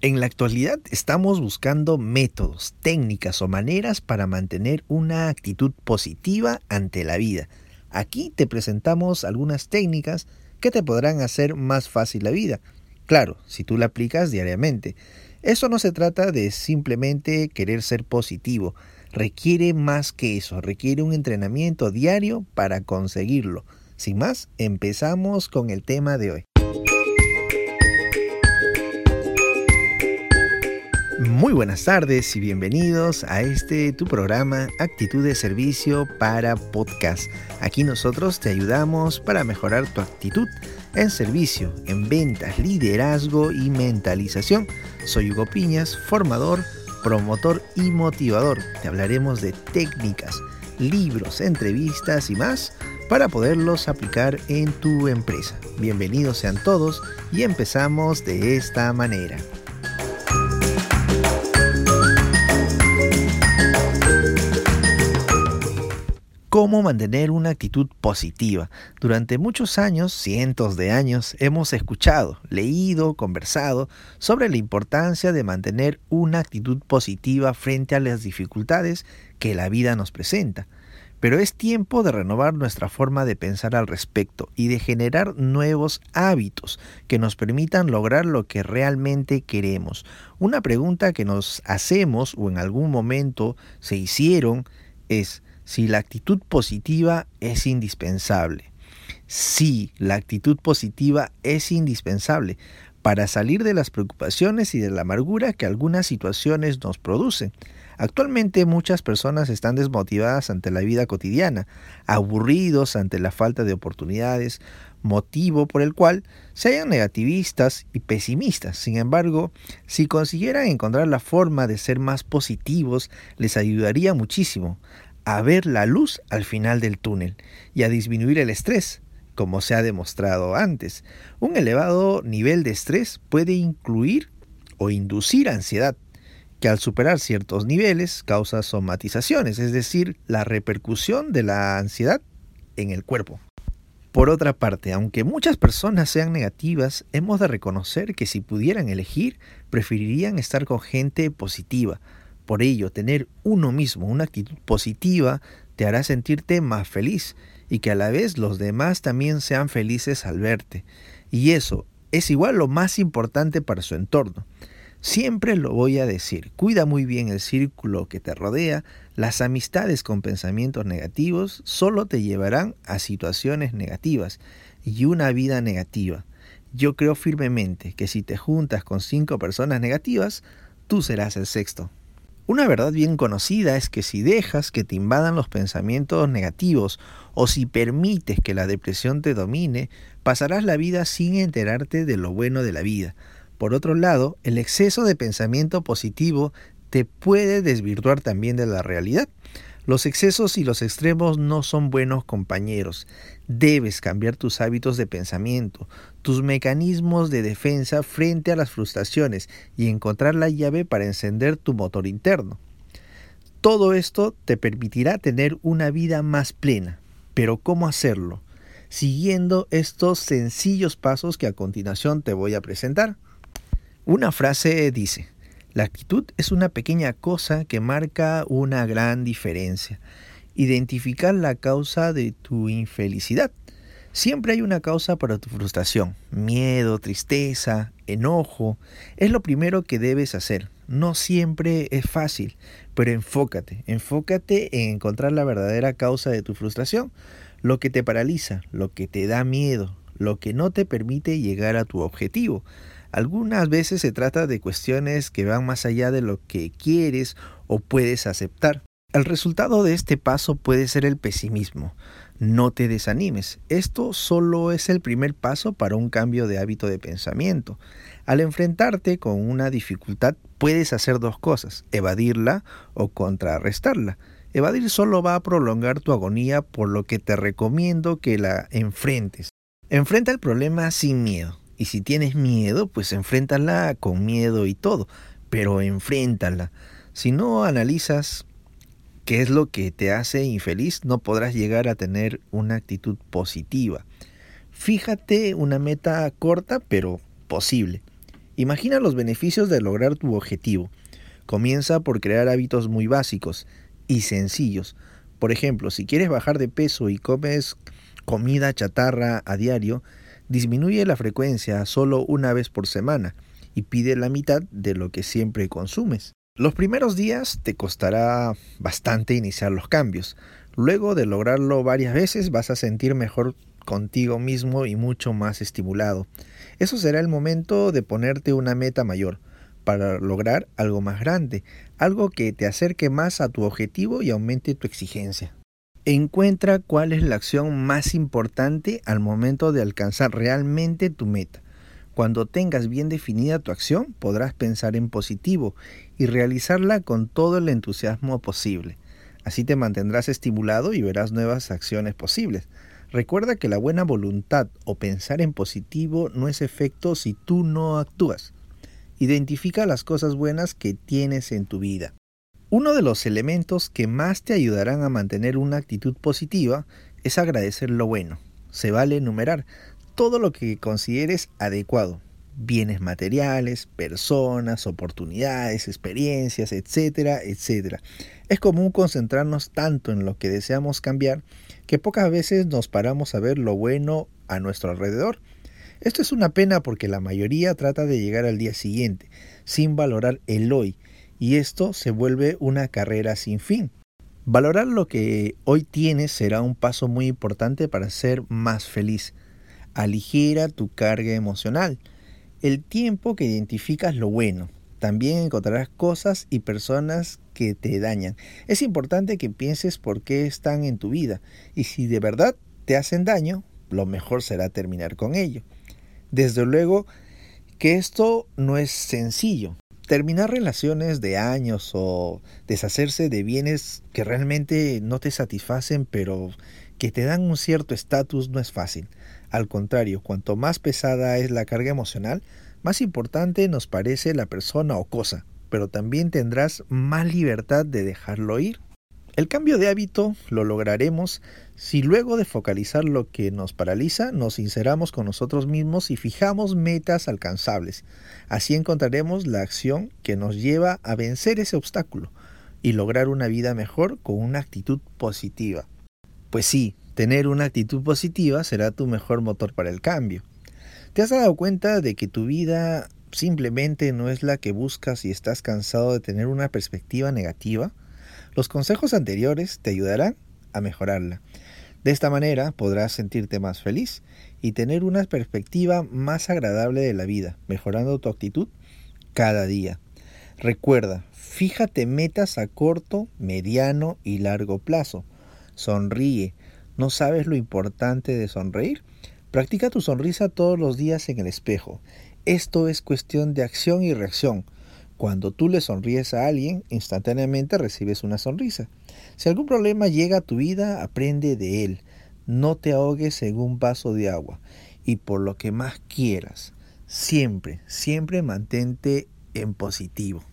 En la actualidad estamos buscando métodos, técnicas o maneras para mantener una actitud positiva ante la vida. Aquí te presentamos algunas técnicas que te podrán hacer más fácil la vida. Claro, si tú la aplicas diariamente. Eso no se trata de simplemente querer ser positivo. Requiere más que eso, requiere un entrenamiento diario para conseguirlo. Sin más, empezamos con el tema de hoy. Muy buenas tardes y bienvenidos a este tu programa Actitud de Servicio para Podcast. Aquí nosotros te ayudamos para mejorar tu actitud en servicio, en ventas, liderazgo y mentalización. Soy Hugo Piñas, formador, promotor y motivador. Te hablaremos de técnicas, libros, entrevistas y más para poderlos aplicar en tu empresa. Bienvenidos sean todos y empezamos de esta manera. Cómo mantener una actitud positiva. Durante muchos años, cientos de años, hemos escuchado, leído, conversado sobre la importancia de mantener una actitud positiva frente a las dificultades que la vida nos presenta. Pero es tiempo de renovar nuestra forma de pensar al respecto y de generar nuevos hábitos que nos permitan lograr lo que realmente queremos. Una pregunta que nos hacemos o en algún momento se hicieron es, si la actitud positiva es indispensable. Sí, la actitud positiva es indispensable para salir de las preocupaciones y de la amargura que algunas situaciones nos producen. Actualmente muchas personas están desmotivadas ante la vida cotidiana, aburridos ante la falta de oportunidades, motivo por el cual se hayan negativistas y pesimistas. Sin embargo, si consiguieran encontrar la forma de ser más positivos, les ayudaría muchísimo a ver la luz al final del túnel y a disminuir el estrés, como se ha demostrado antes. Un elevado nivel de estrés puede incluir o inducir ansiedad, que al superar ciertos niveles causa somatizaciones, es decir, la repercusión de la ansiedad en el cuerpo. Por otra parte, aunque muchas personas sean negativas, hemos de reconocer que si pudieran elegir, preferirían estar con gente positiva, por ello, tener uno mismo una actitud positiva te hará sentirte más feliz y que a la vez los demás también sean felices al verte. Y eso es igual lo más importante para su entorno. Siempre lo voy a decir, cuida muy bien el círculo que te rodea, las amistades con pensamientos negativos solo te llevarán a situaciones negativas y una vida negativa. Yo creo firmemente que si te juntas con cinco personas negativas, tú serás el sexto. Una verdad bien conocida es que si dejas que te invadan los pensamientos negativos o si permites que la depresión te domine, pasarás la vida sin enterarte de lo bueno de la vida. Por otro lado, el exceso de pensamiento positivo te puede desvirtuar también de la realidad. Los excesos y los extremos no son buenos compañeros. Debes cambiar tus hábitos de pensamiento, tus mecanismos de defensa frente a las frustraciones y encontrar la llave para encender tu motor interno. Todo esto te permitirá tener una vida más plena. Pero ¿cómo hacerlo? Siguiendo estos sencillos pasos que a continuación te voy a presentar. Una frase dice, la actitud es una pequeña cosa que marca una gran diferencia. Identificar la causa de tu infelicidad. Siempre hay una causa para tu frustración. Miedo, tristeza, enojo. Es lo primero que debes hacer. No siempre es fácil, pero enfócate. Enfócate en encontrar la verdadera causa de tu frustración. Lo que te paraliza, lo que te da miedo, lo que no te permite llegar a tu objetivo. Algunas veces se trata de cuestiones que van más allá de lo que quieres o puedes aceptar. El resultado de este paso puede ser el pesimismo. No te desanimes. Esto solo es el primer paso para un cambio de hábito de pensamiento. Al enfrentarte con una dificultad puedes hacer dos cosas, evadirla o contrarrestarla. Evadir solo va a prolongar tu agonía, por lo que te recomiendo que la enfrentes. Enfrenta el problema sin miedo. Y si tienes miedo, pues enfréntala con miedo y todo, pero enfréntala. Si no analizas qué es lo que te hace infeliz, no podrás llegar a tener una actitud positiva. Fíjate una meta corta, pero posible. Imagina los beneficios de lograr tu objetivo. Comienza por crear hábitos muy básicos y sencillos. Por ejemplo, si quieres bajar de peso y comes comida chatarra a diario, disminuye la frecuencia solo una vez por semana y pide la mitad de lo que siempre consumes. Los primeros días te costará bastante iniciar los cambios. Luego de lograrlo varias veces vas a sentir mejor contigo mismo y mucho más estimulado. Eso será el momento de ponerte una meta mayor para lograr algo más grande, algo que te acerque más a tu objetivo y aumente tu exigencia. Encuentra cuál es la acción más importante al momento de alcanzar realmente tu meta. Cuando tengas bien definida tu acción, podrás pensar en positivo y realizarla con todo el entusiasmo posible. Así te mantendrás estimulado y verás nuevas acciones posibles. Recuerda que la buena voluntad o pensar en positivo no es efecto si tú no actúas. Identifica las cosas buenas que tienes en tu vida. Uno de los elementos que más te ayudarán a mantener una actitud positiva es agradecer lo bueno. Se vale enumerar todo lo que consideres adecuado. Bienes materiales, personas, oportunidades, experiencias, etcétera, etcétera. Es común concentrarnos tanto en lo que deseamos cambiar que pocas veces nos paramos a ver lo bueno a nuestro alrededor. Esto es una pena porque la mayoría trata de llegar al día siguiente, sin valorar el hoy, y esto se vuelve una carrera sin fin. Valorar lo que hoy tienes será un paso muy importante para ser más feliz aligera tu carga emocional. El tiempo que identificas lo bueno. También encontrarás cosas y personas que te dañan. Es importante que pienses por qué están en tu vida y si de verdad te hacen daño, lo mejor será terminar con ello. Desde luego que esto no es sencillo. Terminar relaciones de años o deshacerse de bienes que realmente no te satisfacen pero que te dan un cierto estatus no es fácil. Al contrario, cuanto más pesada es la carga emocional, más importante nos parece la persona o cosa, pero también tendrás más libertad de dejarlo ir. El cambio de hábito lo lograremos si luego de focalizar lo que nos paraliza, nos sinceramos con nosotros mismos y fijamos metas alcanzables. Así encontraremos la acción que nos lleva a vencer ese obstáculo y lograr una vida mejor con una actitud positiva. Pues sí, Tener una actitud positiva será tu mejor motor para el cambio. ¿Te has dado cuenta de que tu vida simplemente no es la que buscas y estás cansado de tener una perspectiva negativa? Los consejos anteriores te ayudarán a mejorarla. De esta manera podrás sentirte más feliz y tener una perspectiva más agradable de la vida, mejorando tu actitud cada día. Recuerda, fíjate metas a corto, mediano y largo plazo. Sonríe, ¿No sabes lo importante de sonreír? Practica tu sonrisa todos los días en el espejo. Esto es cuestión de acción y reacción. Cuando tú le sonríes a alguien, instantáneamente recibes una sonrisa. Si algún problema llega a tu vida, aprende de él. No te ahogues en un vaso de agua. Y por lo que más quieras, siempre, siempre mantente en positivo.